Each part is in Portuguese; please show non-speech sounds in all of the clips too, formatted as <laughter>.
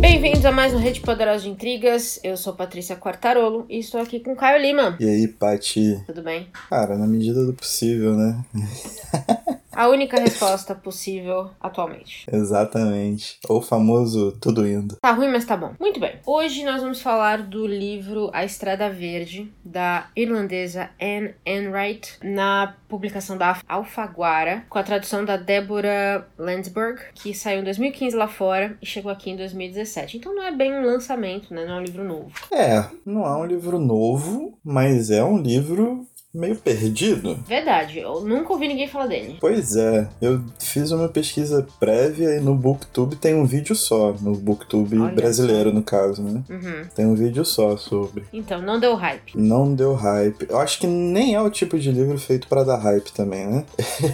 Bem-vindos a mais um Rede Poderosa de Intrigas. Eu sou Patrícia Quartarolo e estou aqui com Caio Lima. E aí, Paty? Tudo bem? Cara, na medida do possível, né? <laughs> A única resposta possível atualmente. Exatamente. O famoso tudo indo. Tá ruim, mas tá bom. Muito bem. Hoje nós vamos falar do livro A Estrada Verde, da irlandesa Anne Enright, na publicação da Alfaguara, com a tradução da Deborah Landsberg, que saiu em 2015 lá fora e chegou aqui em 2017. Então não é bem um lançamento, né? Não é um livro novo. É, não é um livro novo, mas é um livro meio perdido. Verdade, eu nunca ouvi ninguém falar dele. Pois é, eu fiz uma pesquisa prévia e no Booktube tem um vídeo só, no Booktube Olha brasileiro no caso, né? Uhum. Tem um vídeo só sobre. Então, não deu hype. Não deu hype. Eu acho que nem é o tipo de livro feito para dar hype também, né?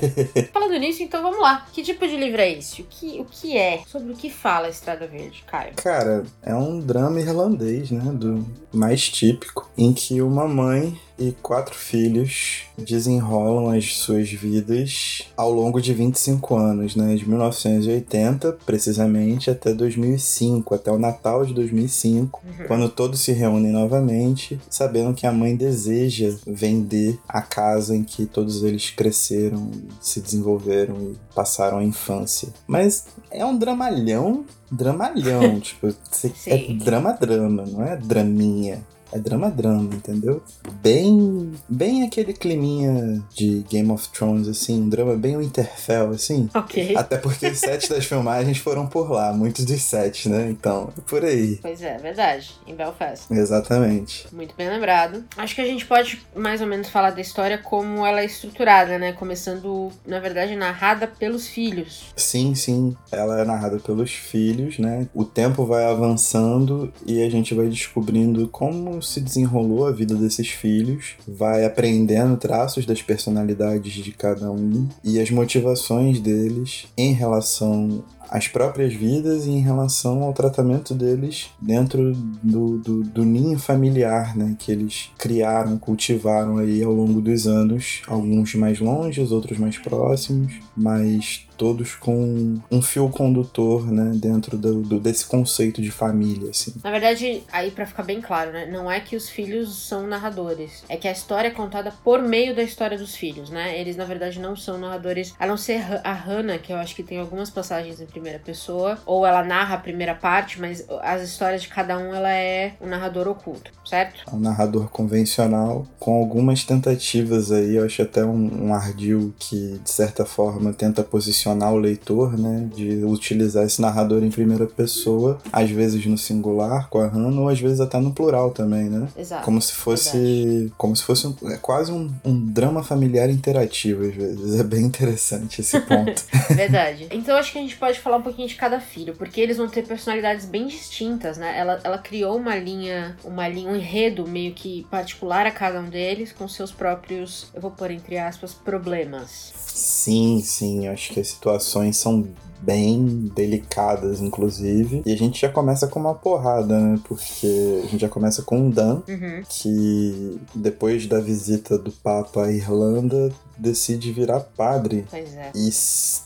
<laughs> Falando nisso, então vamos lá. Que tipo de livro é esse? O que, o que é? Sobre o que fala a Estrada Verde, Caio? Cara, é um drama irlandês, né? Do mais típico, em que uma mãe e quatro filhos desenrolam as suas vidas ao longo de 25 anos, né? De 1980, precisamente, até 2005, até o Natal de 2005, Uhum. quando todos se reúnem novamente, sabendo que a mãe deseja vender a casa em que todos eles cresceram, se desenvolveram e passaram a infância. Mas é um dramalhão, dramalhão, <laughs> tipo, é drama-drama, não é draminha. É drama-drama, entendeu? Bem, bem aquele climinha de Game of Thrones, assim, um drama bem Winterfell, assim. Ok. Até porque <laughs> os sets das filmagens foram por lá, muitos dos sets, né? Então, é por aí. Pois é, verdade. Em Belfast. Exatamente. Muito bem lembrado. Acho que a gente pode mais ou menos falar da história como ela é estruturada, né? Começando, na verdade, narrada pelos filhos. Sim, sim. Ela é narrada pelos filhos, né? O tempo vai avançando e a gente vai descobrindo como se desenrolou a vida desses filhos, vai aprendendo traços das personalidades de cada um e as motivações deles em relação às próprias vidas e em relação ao tratamento deles dentro do, do, do ninho familiar, né? Que eles criaram, cultivaram aí ao longo dos anos, alguns mais longes, outros mais próximos, mas todos com um fio condutor, né, dentro do, do- desse conceito de família, assim. Na verdade, aí pra ficar bem claro, né? Não é que os filhos são narradores. É que a história é contada por meio da história dos filhos, né? Eles, na verdade, não são narradores. A não ser a Hannah, que eu acho que tem algumas passagens em primeira pessoa. Ou ela narra a primeira parte, mas as histórias de cada um, ela é um narrador oculto, certo? É um narrador convencional, com algumas tentativas aí, eu acho até um, um ardil que, de certa forma, tenta posicionar o leitor, né, de utilizar esse narrador em primeira pessoa, às vezes no singular, com a Hannah, ou às vezes até no plural também, né? Exato. Como se fosse. Como se fosse um, é quase um, um drama familiar interativo, às vezes. É bem interessante esse ponto. <laughs> Verdade. Então acho que a gente pode falar um pouquinho de cada filho, porque eles vão ter personalidades bem distintas, né? Ela, ela criou uma linha, uma linha, um enredo meio que particular a cada um deles, com seus próprios, eu vou pôr entre aspas, problemas. Sim, sim, eu acho que as situações são bem delicadas, inclusive. E a gente já começa com uma porrada, né? Porque a gente já começa com o Dan, Uhum. que depois da visita do Papa à Irlanda, decide virar padre. Pois é. E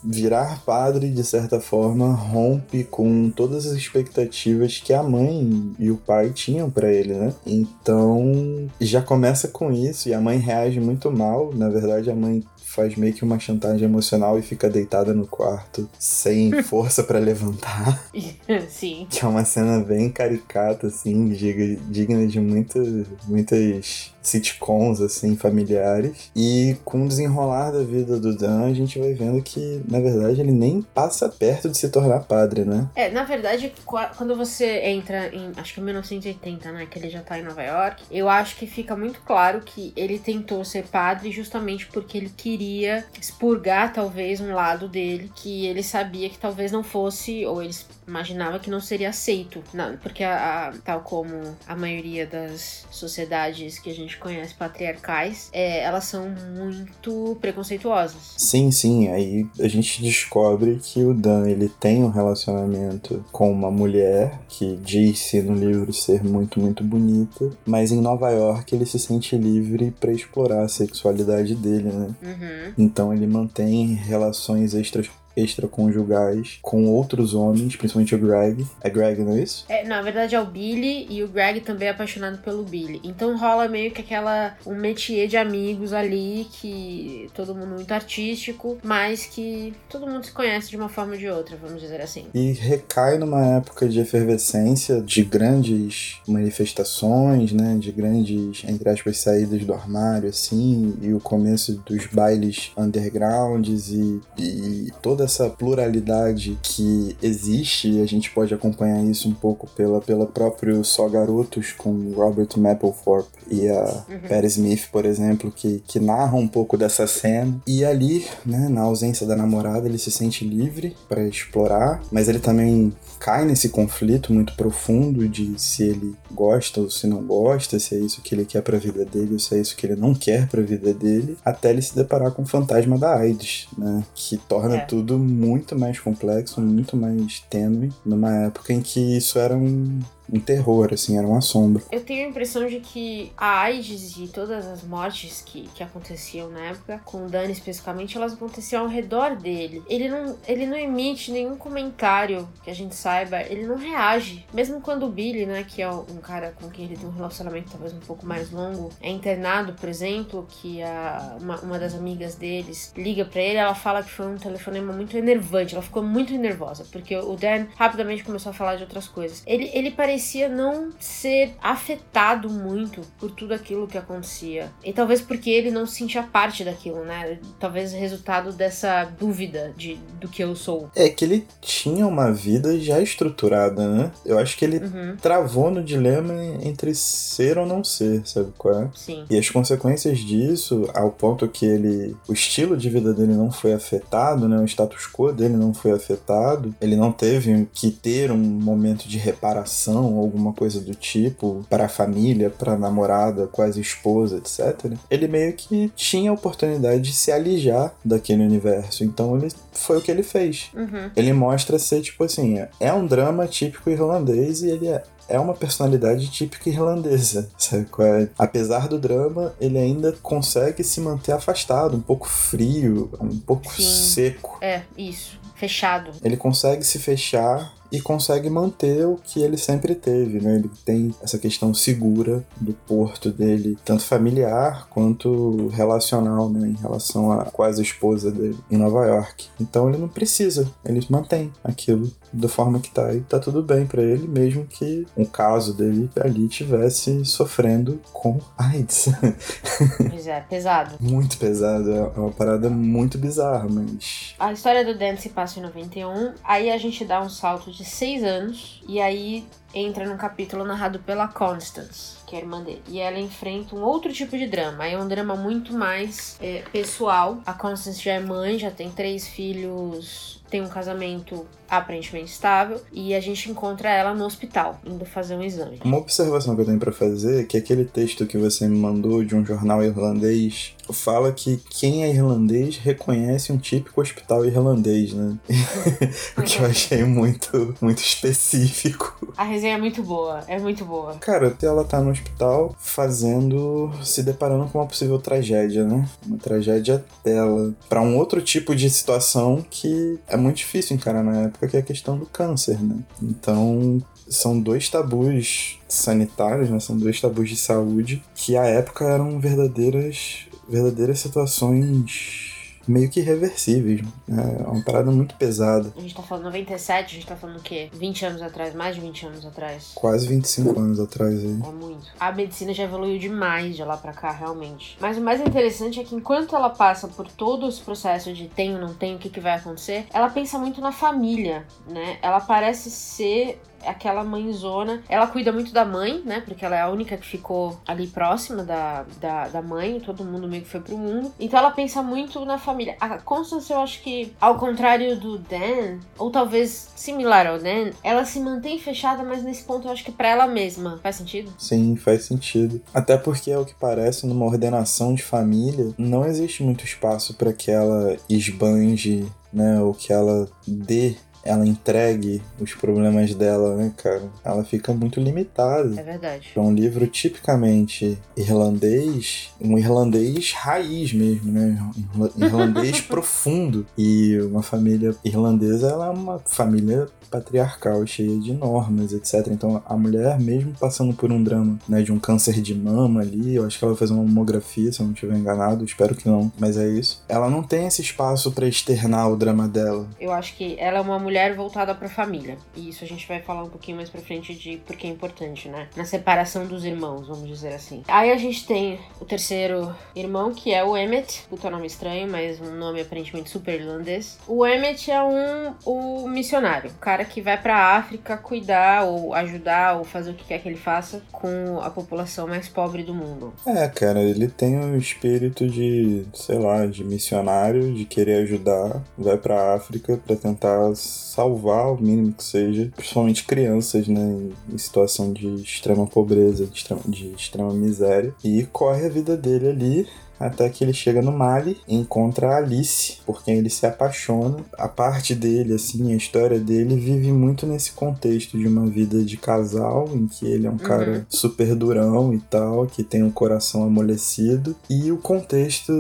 virar padre, de certa forma, rompe com todas as expectativas que a mãe e o pai tinham pra ele, né? Então, já começa com isso e a mãe reage muito mal. Na verdade, a mãe faz meio que uma chantagem emocional e fica deitada no quarto sem <laughs> força pra levantar. <laughs> Sim. Que é uma cena bem caricata, assim, digna de muitas, muitas sitcoms, assim, familiares. E com o desenrolar da vida do Dan, a gente vai vendo que, na verdade, ele nem passa perto de se tornar padre, né? É, na verdade, qua- quando você entra em, acho que é 1980, né, que ele já tá em Nova York, eu acho que fica muito claro que ele tentou ser padre justamente porque ele queria expurgar talvez um lado dele que ele sabia que talvez não fosse, ou ele imaginava que não seria aceito, não, porque a, a- tal como a maioria das sociedades que a gente conhece patriarcais, é, elas são muito preconceituosas. Sim, sim, aí a gente descobre que o Dan, ele tem um relacionamento com uma mulher que diz-se no livro ser muito, muito bonita, mas em Nova York ele se sente livre pra explorar a sexualidade dele, né? Uhum. Então ele mantém relações extras extraconjugais com outros homens, principalmente o Greg. É Greg, não é isso? É, na verdade é o Billy e o Greg também é apaixonado pelo Billy. Então rola meio que aquela um métier de amigos ali que todo mundo muito artístico, mas que todo mundo se conhece de uma forma ou de outra, vamos dizer assim. E recai numa época de efervescência, de grandes manifestações, né, de grandes entre aspas saídas do armário assim, e o começo dos bailes undergrounds e, e toda essa pluralidade que existe, e a gente pode acompanhar isso um pouco pela, pela próprio Só Garotos com Robert Mapplethorpe e a Uhum. Perry Smith, por exemplo, que, que narram um pouco dessa cena. E ali, né, na ausência da namorada, ele se sente livre para explorar, mas ele também cai nesse conflito muito profundo de se ele gosta ou se não gosta, se é isso que ele quer para a vida dele ou se é isso que ele não quer para a vida dele, até ele se deparar com o fantasma da AIDS, né, que torna É. tudo muito mais complexo, muito mais tênue, numa época em que isso era um, um terror, assim, era uma sombra. Eu tenho a impressão de que a AIDS e todas as mortes que, que aconteciam na época, com o Dani especificamente, elas aconteciam ao redor dele. Ele não, ele não emite nenhum comentário que a gente saiba, ele não reage. Mesmo quando o Billy, né, que é um cara com quem ele tem um relacionamento talvez um pouco mais longo, é internado, por exemplo, que a, uma, uma das amigas deles liga pra ele, ela fala que foi um telefonema muito enervante, ela ficou muito nervosa, porque o Dan rapidamente começou a falar de outras coisas. Ele, ele parecia não ser afetado muito por tudo aquilo que acontecia. E talvez porque ele não se sentia parte daquilo, né? Talvez resultado dessa dúvida de, do que eu sou. É que ele tinha uma vida já estruturada, né? Eu acho que ele Uhum, travou no dilema entre ser ou não ser, sabe qual é? sim. E as consequências disso, ao ponto que ele. O estilo de vida dele não foi afetado, né? O status quo dele não foi afetado. Ele não teve que ter um momento de reparação ou alguma coisa do tipo para a família, para a namorada, quase esposa, etc. Ele meio que tinha a oportunidade de se alijar daquele universo. Então ele foi o que ele fez. Uhum. Ele mostra ser, tipo assim, é um drama típico irlandês e ele é, é uma personalidade típica irlandesa, <laughs> sabe? é? Apesar do drama, ele ainda consegue se manter afastado, um pouco frio, um pouco Sim. seco. É, isso. Fechado. Ele consegue se fechar e consegue manter o que ele sempre teve, né? Ele tem essa questão segura do porto dele, tanto familiar quanto relacional, né? Em relação à quase esposa dele em Nova York. Então ele não precisa, ele mantém aquilo da forma que tá e tá tudo bem pra ele, mesmo que o caso dele ali tivesse sofrendo com AIDS. <laughs> Pois é, pesado. muito pesado, é uma parada muito bizarra, mas A história do Dan se passa em 91, aí a gente dá um salto de seis anos, e aí entra num capítulo narrado pela Constance, que é a irmã dele. E ela enfrenta um outro tipo de drama. É um drama muito mais é, pessoal. A Constance já é mãe, já tem três filhos, tem um casamento aparentemente estável, e a gente encontra ela no hospital, indo fazer um exame. Uma observação que eu tenho pra fazer é que aquele texto que você me mandou de um jornal irlandês fala que quem é irlandês reconhece um típico hospital irlandês, né? <laughs> o que eu achei muito, muito específico. A resenha é muito boa, é muito boa. Cara, ela tá no hospital fazendo. se deparando com uma possível tragédia, né? Uma tragédia dela. Pra um outro tipo de situação que é muito difícil encarar na época, que é a questão do câncer, né? Então. São dois tabus sanitários, né? São dois tabus de saúde que à época eram verdadeiras, verdadeiras situações meio que irreversíveis. né? É uma parada muito pesada. A gente tá falando 97, a gente tá falando o quê? 20 anos atrás, mais de 20 anos atrás. Quase 25 anos atrás aí. É muito. A medicina já evoluiu demais de lá pra cá, realmente. Mas o mais interessante é que enquanto ela passa por todo esse processo de tenho, não tenho, o que, que vai acontecer, ela pensa muito na família, né? Ela parece ser aquela mãezona. Ela cuida muito da mãe, né? Porque ela é a única que ficou ali próxima da, da, da mãe. Todo mundo meio que foi pro mundo. Então ela pensa muito na família. A Constance, eu acho que, ao contrário do Dan, ou talvez similar ao Dan, ela se mantém fechada, mas nesse ponto eu acho que pra ela mesma. Faz sentido? Sim, faz sentido. Até porque é o que parece numa ordenação de família, não existe muito espaço para que ela esbanje, né, ou que ela dê ela entregue os problemas dela, né, cara? Ela fica muito limitada. É verdade. É um livro tipicamente irlandês, um irlandês raiz mesmo, né? <laughs> Irlandês profundo. E uma família irlandesa, ela é uma família patriarcal, cheia de normas, etc. Então a mulher, mesmo passando por um drama, né, de um câncer de mama ali, eu acho que ela vai fazer uma mamografia, se eu não estiver enganado, espero que não, mas é isso. Ela não tem esse espaço para externar o drama dela. Eu acho que ela é uma mulher voltada para a família. E isso a gente vai falar um pouquinho mais pra frente de porque é importante, né? Na separação dos irmãos, vamos dizer assim. Aí a gente tem o terceiro irmão, que é o Emmet, puta nome estranho, mas um nome aparentemente super irlandês. O Emmet é um o missionário, o cara que vai pra África cuidar ou ajudar ou fazer o que quer que ele faça com a população mais pobre do mundo. É, cara, ele tem um espírito de, sei lá, de missionário, de querer ajudar, vai pra África para tentar salvar o mínimo que seja, principalmente crianças, né, em situação de extrema pobreza, de extrema, de extrema miséria, e corre a vida dele ali até que ele chega no Mali e encontra a Alice, por quem ele se apaixona. A parte dele, assim, a história dele vive muito nesse contexto de uma vida de casal, em que ele é um uhum. cara super durão e tal, que tem um coração amolecido, e o contexto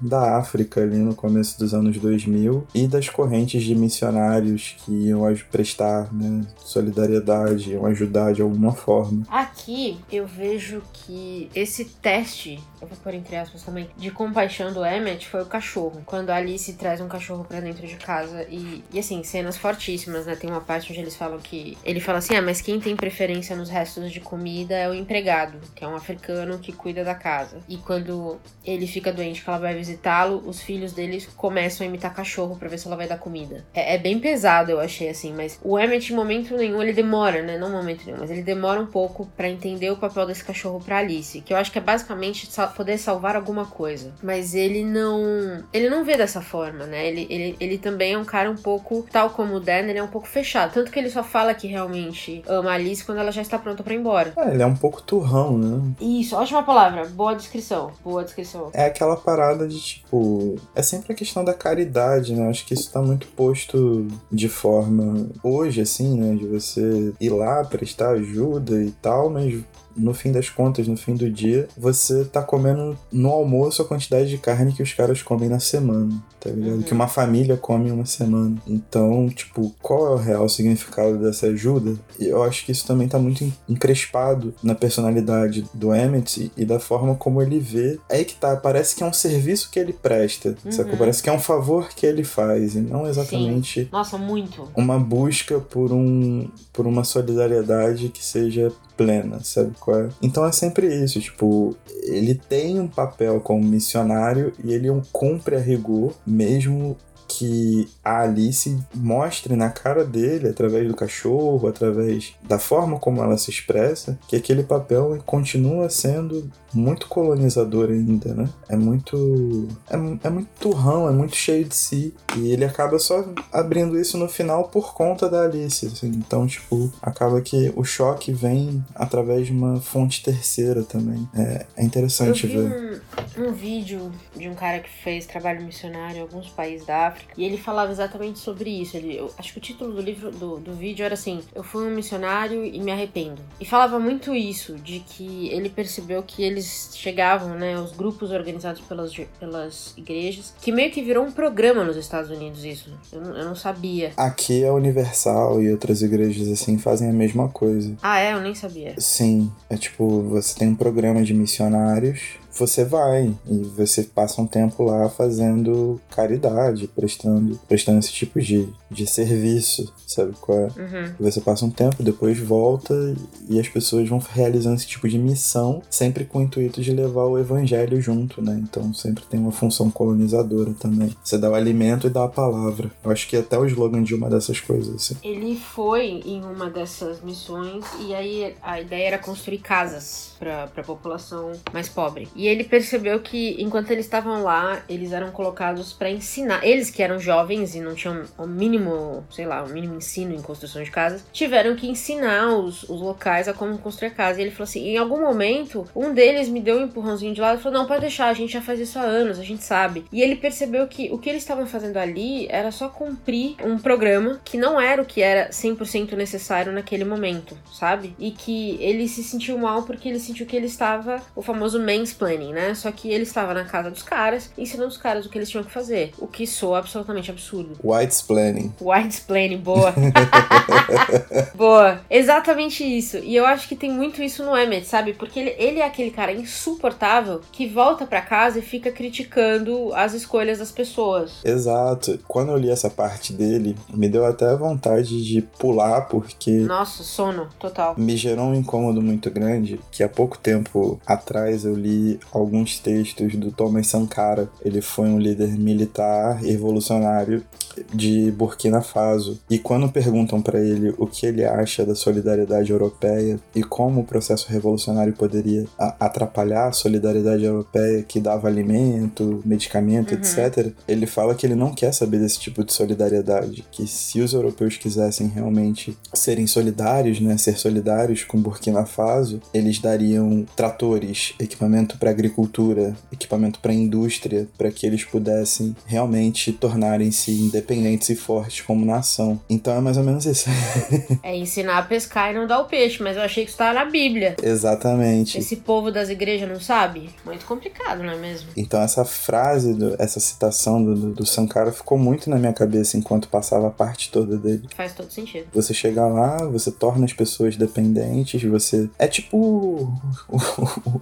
da África ali no começo dos anos 2000 e das correntes de missionários que iam prestar né, solidariedade, iam ajudar de alguma forma. Aqui eu vejo que esse teste, eu vou pôr entre aspas também, de compaixão do Emmet foi o cachorro. Quando a Alice traz um cachorro para dentro de casa e, e assim, cenas fortíssimas, né? Tem uma parte onde eles falam que. Ele fala assim: ah, mas quem tem preferência nos restos de comida é o empregado, que é um africano que cuida da casa. E quando ele fica doente, que ela vai visitá-lo, os filhos deles começam a imitar cachorro para ver se ela vai dar comida. É, é, bem pesado, eu achei assim, mas o Emmet, em momento nenhum, ele demora, né? Não momento nenhum, mas ele demora um pouco para entender o papel desse cachorro pra Alice, que eu acho que é basicamente poder salvar alguma coisa. Mas ele não. Ele não vê dessa forma, né? Ele, ele, ele também é um cara um pouco, tal como o Dan, ele é um pouco fechado. Tanto que ele só fala que realmente ama a Alice quando ela já está pronta para ir embora. É, ele é um pouco turrão, né? Isso, ótima palavra. Boa descrição. Boa descrição. É aquela parada de tipo. É sempre a questão da caridade, né? Acho que isso tá muito posto de forma. Hoje, assim, né? De você ir lá prestar ajuda e tal, mas no fim das contas, no fim do dia, você tá comendo no almoço a quantidade de carne que os caras comem na semana, tá ligado? Uhum. Que uma família come uma semana. Então, tipo, qual é o real significado dessa ajuda? E eu acho que isso também tá muito encrespado na personalidade do Emmett e da forma como ele vê. É aí que tá, parece que é um serviço que ele presta, uhum. sacou? Parece que é um favor que ele faz e não exatamente. Sim. Nossa, muito. Uma busca por um por uma solidariedade que seja plena, sabe qual é? Então é sempre isso, tipo, ele tem um papel como missionário e ele cumpre a rigor, mesmo que a Alice mostre na cara dele, através do cachorro, através da forma como ela se expressa, que aquele papel continua sendo muito colonizador ainda, né? É muito. É, é muito turrão, é muito cheio de si. E ele acaba só abrindo isso no final por conta da Alice. Assim. Então, tipo, acaba que o choque vem através de uma fonte terceira também. É, é interessante Eu vi ver. Um, um vídeo de um cara que fez trabalho missionário em alguns países da África e ele falava exatamente sobre isso. Ele, eu, acho que o título do livro do, do vídeo era assim: Eu fui um missionário e me arrependo. E falava muito isso, de que ele percebeu que eles chegavam, né, os grupos organizados pelas, pelas igrejas, que meio que virou um programa nos Estados Unidos isso. Eu, eu não sabia. Aqui a Universal e outras igrejas assim fazem a mesma coisa. Ah, é? Eu nem sabia. Sim. É tipo, você tem um programa de missionários você vai e você passa um tempo lá fazendo caridade, prestando, prestando esse tipo de, de serviço, sabe qual é? Uhum. Você passa um tempo, depois volta e as pessoas vão realizando esse tipo de missão, sempre com o intuito de levar o evangelho junto, né? Então sempre tem uma função colonizadora também. Você dá o alimento e dá a palavra. Eu acho que é até o slogan de uma dessas coisas, assim. Ele foi em uma dessas missões e aí a ideia era construir casas para a população mais pobre. E E ele percebeu que enquanto eles estavam lá, eles eram colocados para ensinar. Eles que eram jovens e não tinham o mínimo, sei lá, o mínimo ensino em construção de casas, tiveram que ensinar os, os locais a como construir casa. E ele falou assim: em algum momento, um deles me deu um empurrãozinho de lado e falou: não, pode deixar, a gente já faz isso há anos, a gente sabe. E ele percebeu que o que eles estavam fazendo ali era só cumprir um programa que não era o que era 100% necessário naquele momento, sabe? E que ele se sentiu mal porque ele sentiu que ele estava o famoso mansplaining, né? Só que ele estava na casa dos caras, ensinando os caras o que eles tinham que fazer, o que soa absolutamente absurdo. Whitesplaining. Whitesplaining, boa. <laughs> <laughs> boa. Exatamente isso. E eu acho que tem muito isso no Emmett, sabe? Porque ele, ele é aquele cara insuportável que volta para casa e fica criticando as escolhas das pessoas. Exato. Quando eu li essa parte dele, me deu até vontade de pular, porque. Nossa, sono, total. Me gerou um incômodo muito grande que há pouco tempo atrás eu li alguns textos do Thomas Sankara. Ele foi um líder militar e revolucionário de Burkina Faso. E quando perguntam para ele o que ele acha da solidariedade europeia e como o processo revolucionário poderia atrapalhar a solidariedade europeia que dava alimento, medicamento, uhum. etc., ele fala que ele não quer saber desse tipo de solidariedade, que se os europeus quisessem realmente serem solidários, né, ser solidários com Burkina Faso, eles dariam tratores, equipamento para agricultura, equipamento para indústria, para que eles pudessem realmente tornarem-se independentes independentes e fortes como nação. Então é mais ou menos isso. <laughs> é ensinar a pescar e não dar o peixe, mas eu achei que isso estava na Bíblia. Exatamente. Esse povo das igrejas não sabe? Muito complicado, não é mesmo? Então essa frase, do, essa citação do, do, do Sankara ficou muito na minha cabeça enquanto passava a parte toda dele. Faz todo sentido. Você chega lá, você torna as pessoas dependentes, você. É tipo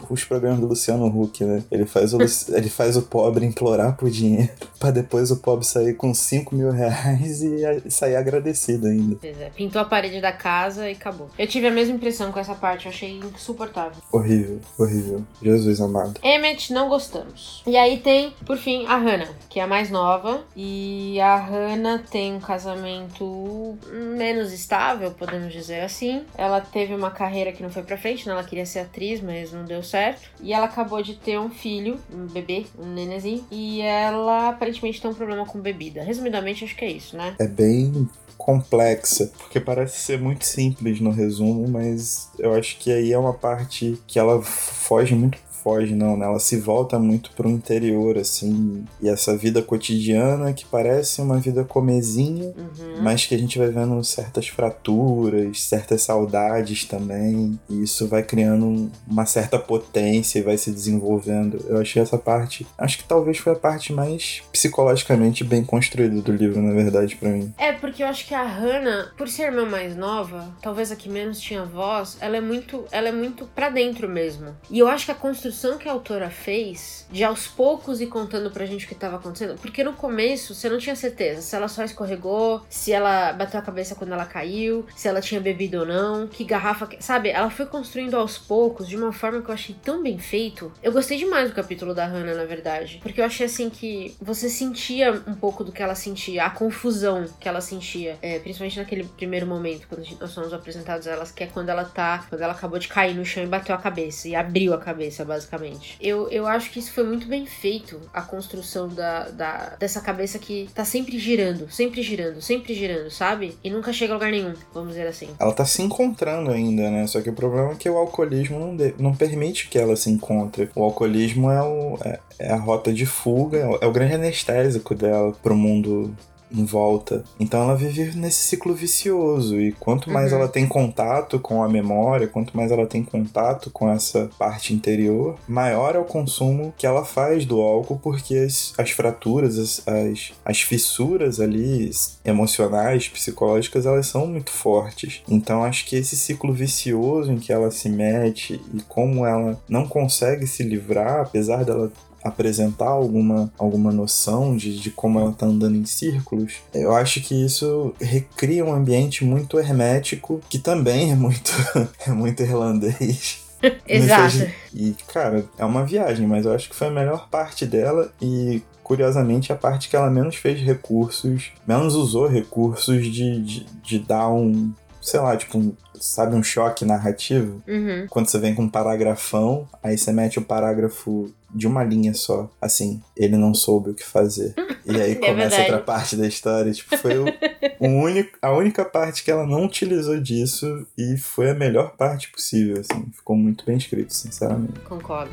os programas do Luciano Huck, né? Ele faz o, ele faz o pobre implorar por dinheiro, <laughs> para depois o pobre sair com 5 5 mil reais e sair agradecido ainda. Pois é, pintou a parede da casa e acabou. Eu tive a mesma impressão com essa parte, eu achei insuportável. Horrível, horrível. Jesus amado. Emmet, não gostamos. E aí tem, por fim, a Hannah, que é a mais nova. E a Hannah tem um casamento menos estável, podemos dizer assim. Ela teve uma carreira que não foi pra frente, né? Ela queria ser atriz, mas não deu certo. E ela acabou de ter um filho, um bebê, um nenenzinho. E ela aparentemente tem um problema com bebida. Resumidamente, acho que é isso, né? É bem complexa, porque parece ser muito simples no resumo, mas eu acho que aí é uma parte que ela foge muito foge, não, né? Ela se volta muito pro interior, assim. E essa vida cotidiana que parece uma vida comezinha, uhum. mas que a gente vai vendo certas fraturas, certas saudades também. E isso vai criando uma certa potência e vai se desenvolvendo. Eu achei essa parte. Acho que talvez foi a parte mais psicologicamente bem construída do livro, na verdade, para mim. É, porque eu acho que a Hannah, por ser irmã mais nova, talvez a que menos tinha voz, ela é muito. Ela é muito pra dentro mesmo. E eu acho que a construção construção que a autora fez de aos poucos ir contando pra gente o que tava acontecendo, porque no começo você não tinha certeza se ela só escorregou, se ela bateu a cabeça quando ela caiu, se ela tinha bebido ou não, que garrafa, sabe? Ela foi construindo aos poucos de uma forma que eu achei tão bem feito. Eu gostei demais do capítulo da Hannah, na verdade, porque eu achei assim que você sentia um pouco do que ela sentia, a confusão que ela sentia, é, principalmente naquele primeiro momento quando nós somos apresentados a elas, que é quando ela tá, quando ela acabou de cair no chão e bateu a cabeça e abriu a cabeça, basicamente basicamente. Eu, eu acho que isso foi muito bem feito, a construção da, da, dessa cabeça que tá sempre girando, sempre girando, sempre girando, sabe? E nunca chega a lugar nenhum, vamos dizer assim. Ela tá se encontrando ainda, né? Só que o problema é que o alcoolismo não, de, não permite que ela se encontre. O alcoolismo é, o, é, é a rota de fuga, é o é grande anestésico dela pro mundo em volta. Então ela vive nesse ciclo vicioso e quanto mais uhum. ela tem contato com a memória, quanto mais ela tem contato com essa parte interior, maior é o consumo que ela faz do álcool, porque as, as fraturas, as, as, as fissuras ali emocionais, psicológicas, elas são muito fortes. Então acho que esse ciclo vicioso em que ela se mete e como ela não consegue se livrar, apesar dela apresentar alguma, alguma noção de, de como ela tá andando em círculos, eu acho que isso recria um ambiente muito hermético, que também é muito, <laughs> é muito irlandês. <laughs> Exato. E, cara, é uma viagem, mas eu acho que foi a melhor parte dela e curiosamente, a parte que ela menos fez recursos, menos usou recursos de, de, de dar um, sei lá, tipo, um, sabe um choque narrativo? Uhum. Quando você vem com um paragrafão, aí você mete o parágrafo de uma linha só. Assim, ele não soube o que fazer. E aí <laughs> É começa verdade. outra parte da história. Tipo, foi o, o <laughs> único, a única parte que ela não utilizou disso e foi a melhor parte possível, assim. Ficou muito bem escrito, sinceramente. Concordo.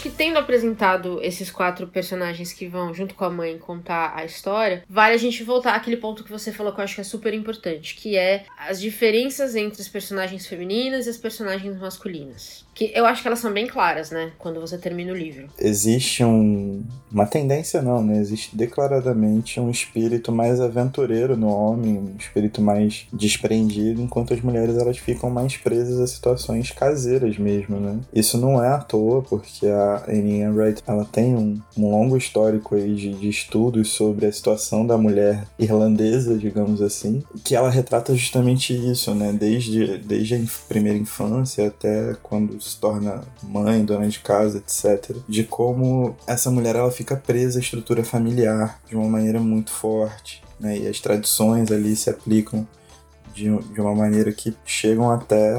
Que tendo apresentado esses quatro personagens que vão, junto com a mãe, contar a história, vale a gente voltar àquele ponto que você falou que eu acho que é super importante, que é as diferenças entre as personagens femininas e as personagens masculinas. Que eu acho que elas são bem claras, né? Quando você termina o livro. Existe um, uma tendência, não, né? Existe declaradamente um espírito mais aventureiro no homem, um espírito mais desprendido, enquanto as mulheres elas ficam mais presas a situações caseiras mesmo, né? Isso não é à toa, porque a Annie Wright ela tem um, um longo histórico aí de, de estudos sobre a situação da mulher irlandesa, digamos assim, que ela retrata justamente isso, né? Desde, desde a inf- primeira infância até quando se torna mãe, dona de casa, etc. De como essa mulher ela fica presa à estrutura familiar de uma maneira muito forte, né? E as tradições ali se aplicam de, de uma maneira que chegam até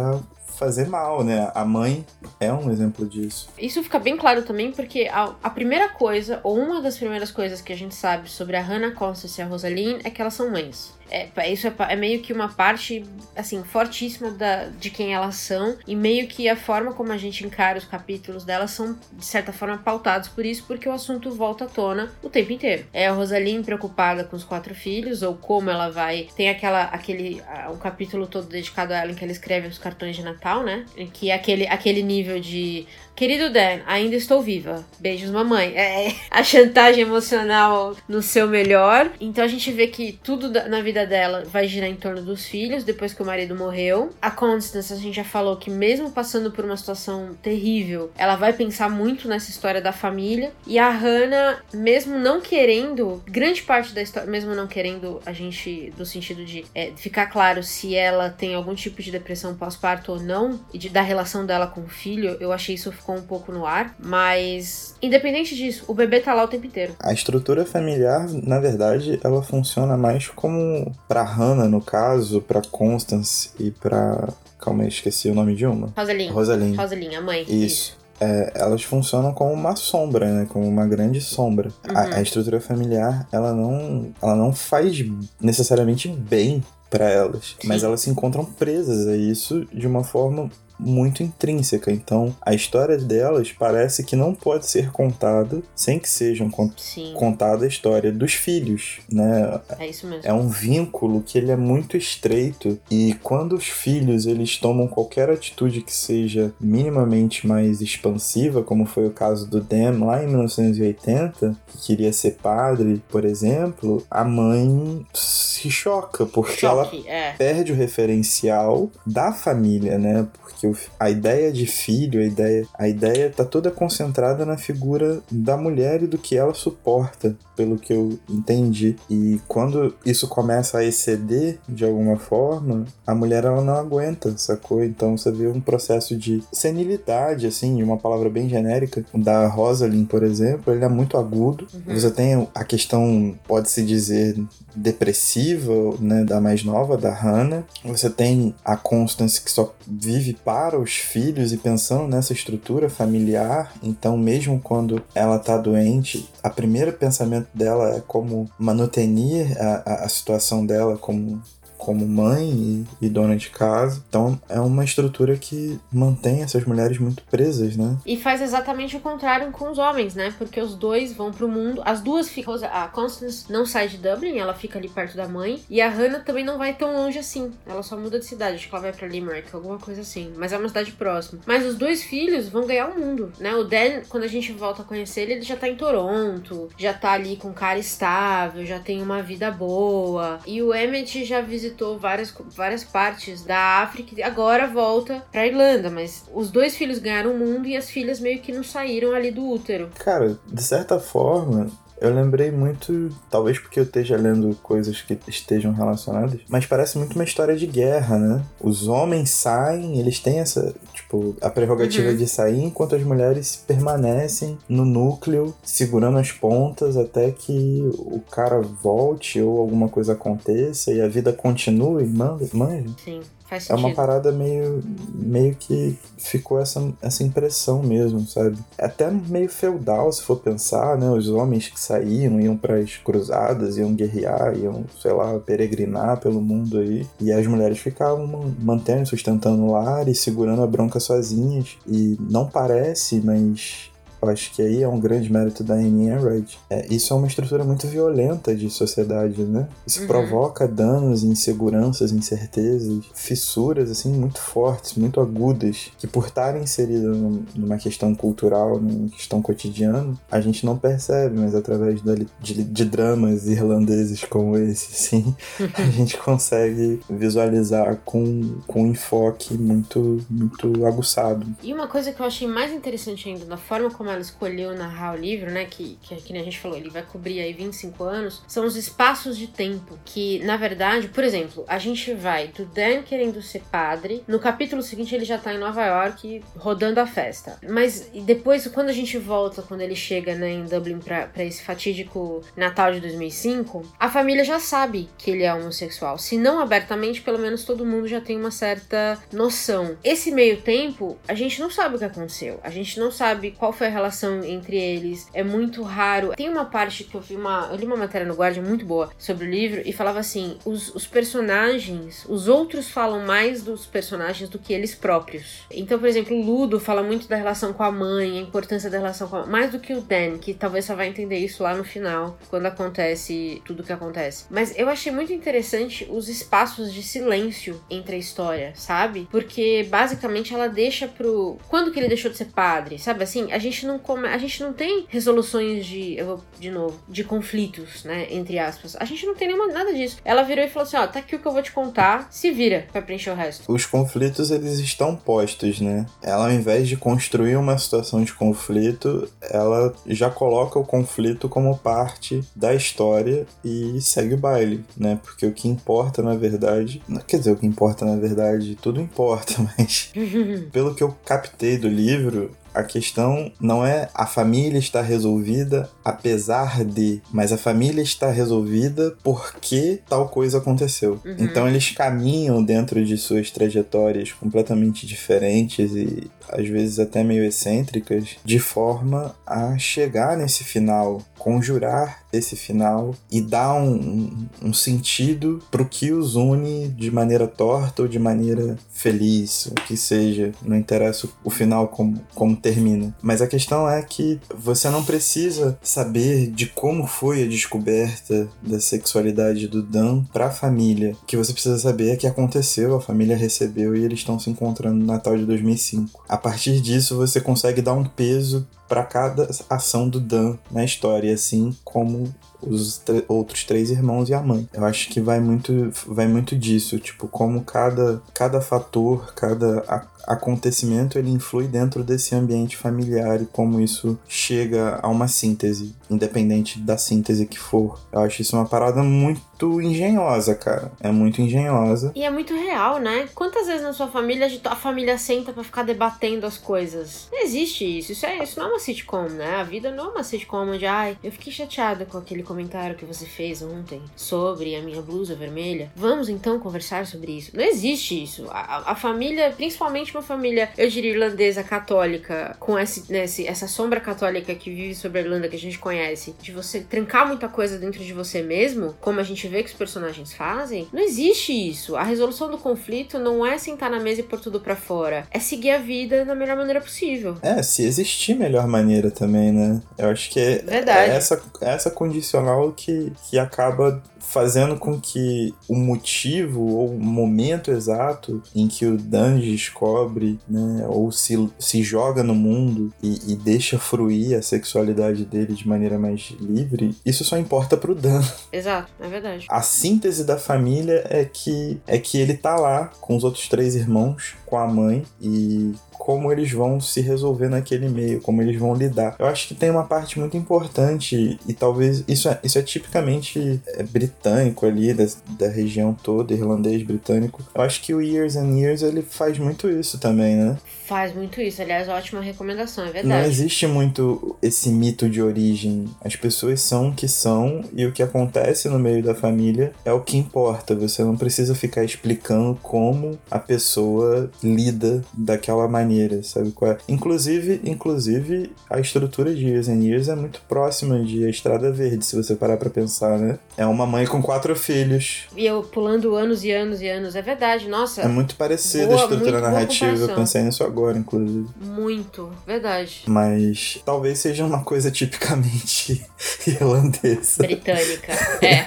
fazer mal, né? A mãe é um exemplo disso. Isso fica bem claro também porque a, a primeira coisa, ou uma das primeiras coisas que a gente sabe sobre a Hannah Constance e a Rosaline é que elas são mães. É, isso é, é meio que uma parte, assim, fortíssima da, de quem elas são. E meio que a forma como a gente encara os capítulos delas são, de certa forma, pautados por isso, porque o assunto volta à tona o tempo inteiro. É a Rosaline preocupada com os quatro filhos, ou como ela vai. Tem aquela, aquele. um capítulo todo dedicado a ela em que ela escreve os cartões de Natal, né? Que é aquele, aquele nível de. Querido Dan, ainda estou viva. Beijos, mamãe. É <laughs> a chantagem emocional no seu melhor. Então a gente vê que tudo na vida dela vai girar em torno dos filhos depois que o marido morreu. A Constance, a gente já falou que mesmo passando por uma situação terrível, ela vai pensar muito nessa história da família. E a Hannah, mesmo não querendo, grande parte da história, mesmo não querendo a gente, do sentido de é, ficar claro se ela tem algum tipo de depressão pós-parto ou não, e de, da relação dela com o filho, eu achei isso ficou um pouco no ar. Mas, independente disso, o bebê tá lá o tempo inteiro. A estrutura familiar, na verdade, ela funciona mais como pra Hannah, no caso, pra Constance e pra. Calma aí, esqueci o nome de uma. Rosaline. Rosaline. Rosaline, a mãe. Isso. É, elas funcionam como uma sombra, né? Como uma grande sombra. A, Uhum. a estrutura familiar, ela não, ela não faz necessariamente bem pra elas, mas elas se encontram presas a isso de uma forma muito intrínseca. Então, a história delas parece que não pode ser contada sem que sejam con- Sim, contada a história dos filhos, né? é isso mesmo. É um vínculo que ele é muito estreito e quando os filhos eles tomam qualquer atitude que seja minimamente mais expansiva, como foi o caso do Dan lá em 1980, que queria ser padre, por exemplo, a mãe se choca porque ela Choque, é. perde o referencial da família, né? Porque a ideia de filho, a ideia, a ideia tá toda concentrada na figura da mulher e do que ela suporta, pelo que eu entendi. E quando isso começa a exceder de alguma forma, a mulher ela não aguenta, sacou? Então você vê um processo de senilidade, assim, uma palavra bem genérica, da Rosalind, por exemplo, ele é muito agudo. Uhum. Você tem a questão, pode-se dizer, depressiva, né, da mais nova, da Hannah. Você tem a Constance que só vive para os filhos e pensando nessa estrutura familiar. Então, mesmo quando ela tá doente, a primeiro pensamento dela é como manutenir a, a, a situação dela como como mãe e, dona de casa. Então é uma estrutura que mantém essas mulheres muito presas, né? E faz exatamente o contrário com os homens, né? Porque os dois vão pro mundo. As duas ficam. A Constance não sai de Dublin, ela fica ali perto da mãe. E a Hannah também não vai tão longe assim. Ela só muda de cidade. Acho que ela vai pra Limerick, alguma coisa assim. Mas é uma cidade próxima. Mas os dois filhos vão ganhar o mundo, né? O Dan, quando a gente volta a conhecer ele, ele já tá em Toronto, já tá ali com cara estável, já tem uma vida boa. E o Emmett já visitou várias, várias partes da África e agora volta pra Irlanda. Mas os dois filhos ganharam o mundo e as filhas meio que não saíram ali do útero. Cara, de certa forma, Eu lembrei muito, talvez porque eu esteja lendo coisas que estejam relacionadas, mas parece muito uma história de guerra, né? Os homens saem, eles têm essa, tipo, a prerrogativa uhum. de sair, enquanto as mulheres permanecem no núcleo, segurando as pontas até que o cara volte ou alguma coisa aconteça e a vida continue, manja? Sim. Faz é uma parada meio, meio que ficou essa, essa impressão mesmo, sabe? É até meio feudal, se for pensar, né? Os homens que saíam, iam para as cruzadas, iam guerrear, iam, sei lá, peregrinar pelo mundo aí. E as mulheres ficavam mantendo, sustentando o lar e segurando a bronca sozinhas. E não parece, mas eu acho que aí é um grande mérito da Annie Enright. É, isso é uma estrutura muito violenta de sociedade, né? Isso uhum. provoca danos, inseguranças, incertezas, fissuras, assim, muito fortes, muito agudas, que por estarem inseridas numa questão cultural, numa questão cotidiana, a gente não percebe, mas através de, de, de dramas irlandeses como esse, assim, <laughs> a gente consegue visualizar com, com um enfoque muito, muito aguçado. E uma coisa que eu achei mais interessante ainda, da forma como ela escolheu narrar o livro, né, que, que, que a gente falou, ele vai cobrir aí 25 anos, são os espaços de tempo, que na verdade, por exemplo, a gente vai do Dan querendo ser padre, no capítulo seguinte ele já tá em Nova York rodando a festa. Mas depois, quando a gente volta, quando ele chega né, em Dublin pra esse fatídico Natal de 2005, a família já sabe que ele é homossexual. Se não abertamente, pelo menos todo mundo já tem uma certa noção. Esse meio tempo, a gente não sabe o que aconteceu. A gente não sabe qual foi a relação entre eles. É muito raro. Tem uma parte que eu vi uma. Eu li uma matéria no Guardian muito boa sobre o livro e falava assim: os, os personagens, os outros falam mais dos personagens do que eles próprios. Então, por exemplo, o Ludo fala muito da relação com a mãe, a importância da relação com a mais do que o Dan, que talvez só vai entender isso lá no final, quando acontece tudo que acontece. Mas eu achei muito interessante os espaços de silêncio entre a história, sabe? Porque basicamente ela deixa pro. Quando que ele deixou de ser padre? Sabe assim? A gente não não come, a gente não tem resoluções de, eu vou de novo, de conflitos, né, entre aspas. A gente não tem nenhuma nada disso. Ela virou e falou assim, ó, tá aqui o que eu vou te contar, se vira para preencher o resto. Os conflitos eles estão postos, né? Ela ao invés de construir uma situação de conflito, ela já coloca o conflito como parte da história e segue o baile, né? Porque o que importa na verdade, quer dizer, o que importa na verdade, tudo importa, <laughs> mas <laughs> pelo que eu captei do livro, a questão não é a família estar resolvida apesar de, mas a família está resolvida porque tal coisa aconteceu. Uhum. Então eles caminham dentro de suas trajetórias completamente diferentes e às vezes até meio excêntricas, de forma a chegar nesse final, conjurar esse final e dar um, um, um sentido pro que os une de maneira torta ou de maneira feliz, o que seja, não interessa o final como, como termina. Mas a questão é que você não precisa saber de como foi a descoberta da sexualidade do Dan para a família. O que você precisa saber é que aconteceu, a família recebeu e eles estão se encontrando no Natal de 2005. A partir disso, você consegue dar um peso para cada ação do Dan na história, assim como os outros três irmãos e a mãe. Eu acho que vai muito, vai muito disso, tipo, como cada, cada fator, cada acontecimento ele influi dentro desse ambiente familiar e como isso chega a uma síntese, independente da síntese que for. Eu acho isso uma parada muito engenhosa, cara. É muito engenhosa. E é muito real, né? Quantas vezes na sua família a família senta para ficar debatendo as coisas? Não existe isso. Isso, é, isso não é uma sitcom, né? A vida não é uma sitcom onde, ai, eu fiquei chateada com aquele comentário que você fez ontem sobre a minha blusa vermelha. Vamos então conversar sobre isso. Não existe isso. A, a família, principalmente uma família, eu diria, irlandesa católica, com esse, né, essa sombra católica que vive sobre a Irlanda que a gente conhece, de você trancar muita coisa dentro de você mesmo, como a gente vê que os personagens fazem, não existe isso. A resolução do conflito não é sentar na mesa e pôr tudo pra fora, é seguir a vida da melhor maneira possível. É, se existir melhor maneira também, né? Eu acho que é, Verdade. é essa, é essa condicional que, que acaba fazendo com que o motivo ou o momento exato em que o Dan descobre, né, ou se, se joga no mundo e, e, deixa fruir a sexualidade dele de maneira mais livre, isso só importa pro Dan. Exato, é verdade. A síntese da família é que é que ele tá lá com os outros três irmãos, com a mãe e como eles vão se resolver naquele meio, como eles vão lidar. Eu acho que tem uma parte muito importante e talvez isso é, isso é tipicamente é, britânico ali, da, da região toda, irlandês britânico. Eu acho que o Years and Years ele faz muito isso também, né? Faz muito isso, aliás, ótima recomendação, é verdade. Não existe muito esse mito de origem. As pessoas são o que são e o que acontece no meio da família é o que importa. Você não precisa ficar explicando como a pessoa lida daquela maneira, sabe qual é? Inclusive, inclusive a estrutura de Years and Years é muito próxima de A Estrada Verde, se você parar para pensar, né? É uma mãe com quatro filhos. E eu pulando anos e anos e anos, é verdade, nossa. É muito parecida boa, a estrutura narrativa, eu pensei nisso agora agora, inclusive. Muito, verdade. Mas talvez seja uma coisa tipicamente <laughs> irlandesa. Britânica, <laughs> é.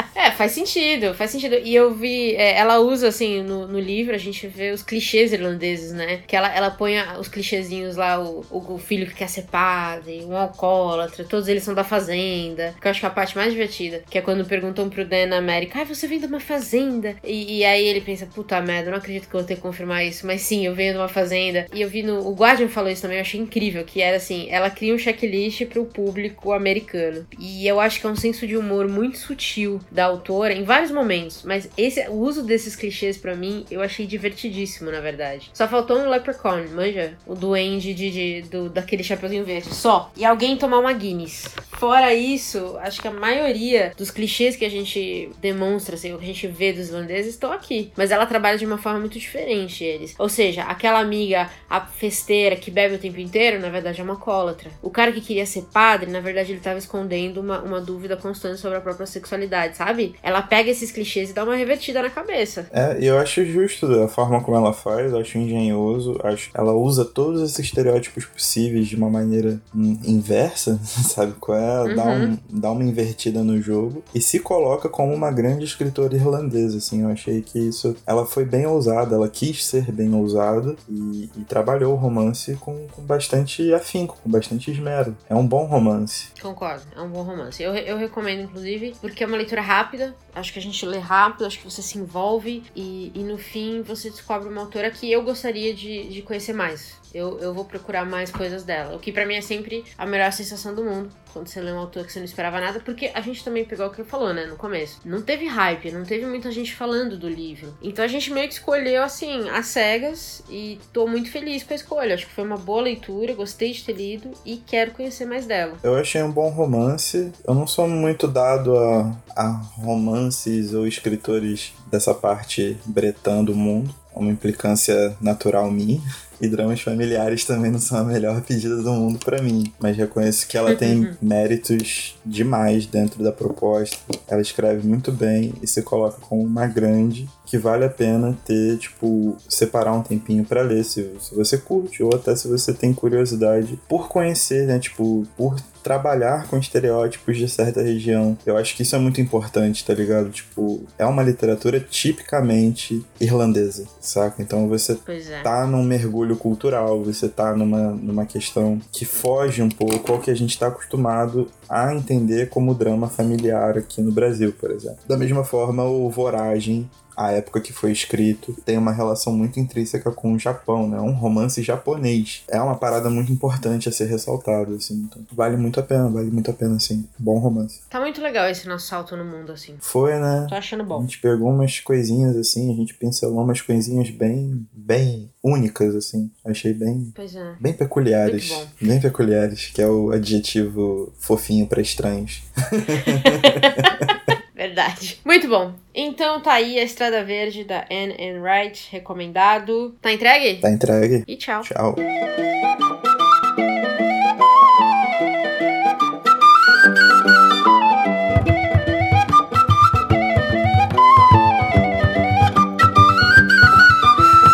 <laughs> Faz sentido, faz sentido. E eu vi, é, ela usa, assim, no, no, livro, a gente vê os clichês irlandeses, né? Que ela, ela põe os clichêzinhos lá, o, o, filho que quer ser padre, um alcoólatra, todos eles são da fazenda. Que eu acho que é a parte mais divertida. Que é quando perguntam pro Dan na América, ai, você vem de uma fazenda? E, e, aí ele pensa, puta merda, eu não acredito que eu vou ter que confirmar isso. Mas sim, eu venho de uma fazenda. E eu vi no. O Guardian falou isso também, eu achei incrível. Que era assim, ela cria um checklist pro público americano. E eu acho que é um senso de humor muito sutil da autora em vários momentos, mas esse, o uso desses clichês para mim eu achei divertidíssimo, na verdade. Só faltou um leprechaun, manja? O duende de, de, do, daquele chapeuzinho verde. Só. E alguém tomar uma Guinness. Fora isso, acho que a maioria dos clichês que a gente demonstra, assim, o que a gente vê dos irlandeses estão aqui. Mas ela trabalha de uma forma muito diferente, eles. Ou seja, aquela amiga, a festeira que bebe o tempo inteiro, na verdade é uma cólatra. O cara que queria ser padre, na verdade ele tava escondendo uma, uma dúvida constante sobre a própria sexualidade, sabe? Ela pega esses clichês e dá uma revertida na cabeça. É, eu acho justo a forma como ela faz, eu acho engenhoso, acho ela usa todos esses estereótipos possíveis de uma maneira inversa, <laughs> sabe qual é? Uhum. Dá, um, dá uma invertida no jogo e se coloca como uma grande escritora irlandesa, assim, eu achei que isso, ela foi bem ousada, ela quis ser bem ousada e, e trabalhou o romance com, com bastante afinco, com bastante esmero. É um bom romance. Concordo, é um bom romance. Eu, eu recomendo, inclusive, porque é uma leitura rápida Acho que a gente lê rápido, acho que você se envolve e, e no fim você descobre uma autora que eu gostaria de, de conhecer mais eu, eu vou procurar mais coisas dela. O que para mim é sempre a melhor sensação do mundo. Quando você lê um autor que você não esperava nada, porque a gente também pegou o que falou, né, no começo. Não teve hype, não teve muita gente falando do livro. Então a gente meio que escolheu, assim, as cegas e tô muito feliz com a escolha. Acho que foi uma boa leitura, gostei de ter lido e quero conhecer mais dela. Eu achei um bom romance. Eu não sou muito dado a, a romances ou escritores dessa parte bretã do mundo. É uma implicância natural minha. E dramas familiares também não são a melhor pedida do mundo para mim. Mas reconheço que ela tem méritos demais dentro da proposta. Ela escreve muito bem e se coloca como uma grande que vale a pena ter, tipo, separar um tempinho para ler, se, se você curte, ou até se você tem curiosidade por conhecer, né? Tipo, por trabalhar com estereótipos de certa região. Eu acho que isso é muito importante, tá ligado? Tipo, é uma literatura tipicamente irlandesa, saca? Então você é. tá num mergulho cultural, você tá numa, numa questão que foge um pouco ao que a gente tá acostumado a entender como drama familiar aqui no Brasil, por exemplo. Da mesma forma, o Voragem a época que foi escrito, tem uma relação muito intrínseca com o Japão, né? Um romance japonês. É uma parada muito importante a ser ressaltada, assim. Então, vale muito a pena, vale muito a pena, assim. Bom romance. Tá muito legal esse nosso salto no mundo, assim. Foi, né? Tô achando bom. A gente pegou umas coisinhas, assim, a gente pincelou umas coisinhas bem, bem únicas, assim. Achei bem, pois é. bem peculiares. Bem peculiares, que é o adjetivo fofinho para estranhos. <laughs> Verdade. <laughs> Muito bom. Então tá aí a Estrada Verde da Anne and Wright, recomendado. Tá entregue? Tá entregue. E tchau. Tchau.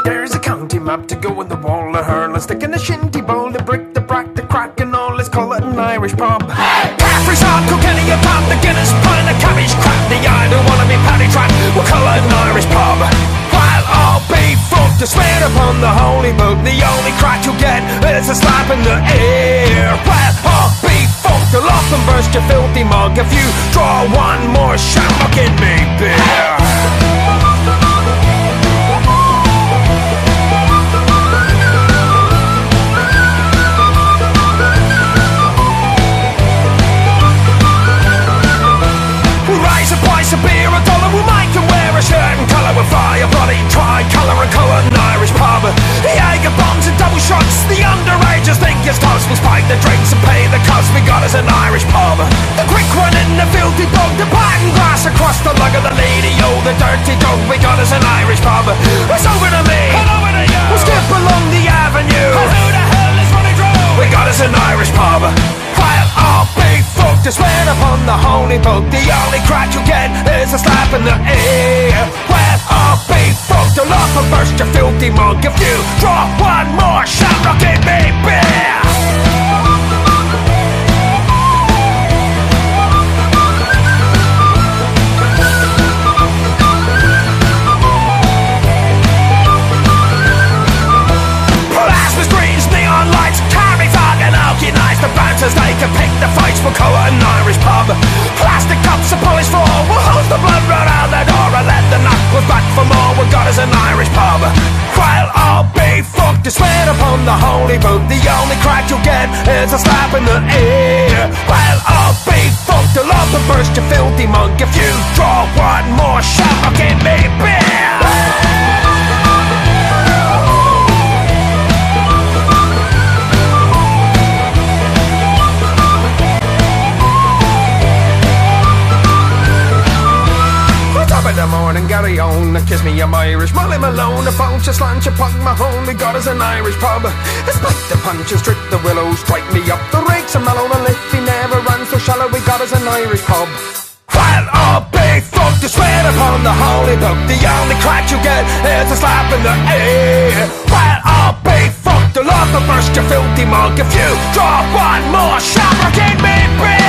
There's a county map to go in the wall of her. Let's stick in the shinty bowl, the brick, the brack, the crack, and all. Let's call it an Irish pub. Hey! Caffrey's hot, Kilkenny, a pub, the Guinness, in the cabbage crap. The I don't wanna be paddy trap. We'll call it an Irish pub. While I'll be fucked to swear upon the holy book, the only crack you'll get is a slap in the ear. Well, I'll be fucked, off and burst your filthy mug if you draw one more shot, fucking me beer. a shirt and colour with fire Bloody tricolour and co an Irish pub. The Jaeger bombs and double shots The underagers think it's toss We spike the drinks and pay the cost We got us an Irish pub. The quick one in the filthy dog The pattern glass across the lug of the lady Oh, the dirty dog We got us an Irish pub. It's over to me. And over to you? We'll skip along the avenue. And who the hell is running through? We got us an Irish pub. Quiet up to swear upon the holy book, the only crack you get is a slap in the ear. Well, all big folk to and burst your filthy mug if you draw one more shamrock in me beer. Bouncers they can pick the fights. We'll call it an Irish pub. Plastic cups, a polished floor. We'll hose the blood right out the door and let the knuckles back for more. We got us an Irish pub. While all be fucked to swear upon the holy book, the only crack you'll get is a slap in the ear. While all be fucked, to love and burst your filthy monk if you draw one more shamrock in me beer. Kiss me, I'm Irish. Molly Malone, a bounce, a slant, a pug, my only got is an Irish pub. Spike the punches, strip the willows, strike me up the rakes, and Malone, and lift, he never runs so shallow, we got is an Irish pub. While all big folk to swear upon the holy book, the only crack you get is a slap in the ear. All big folk to love and burst your filthy mug, if you drop one more shamrock in me.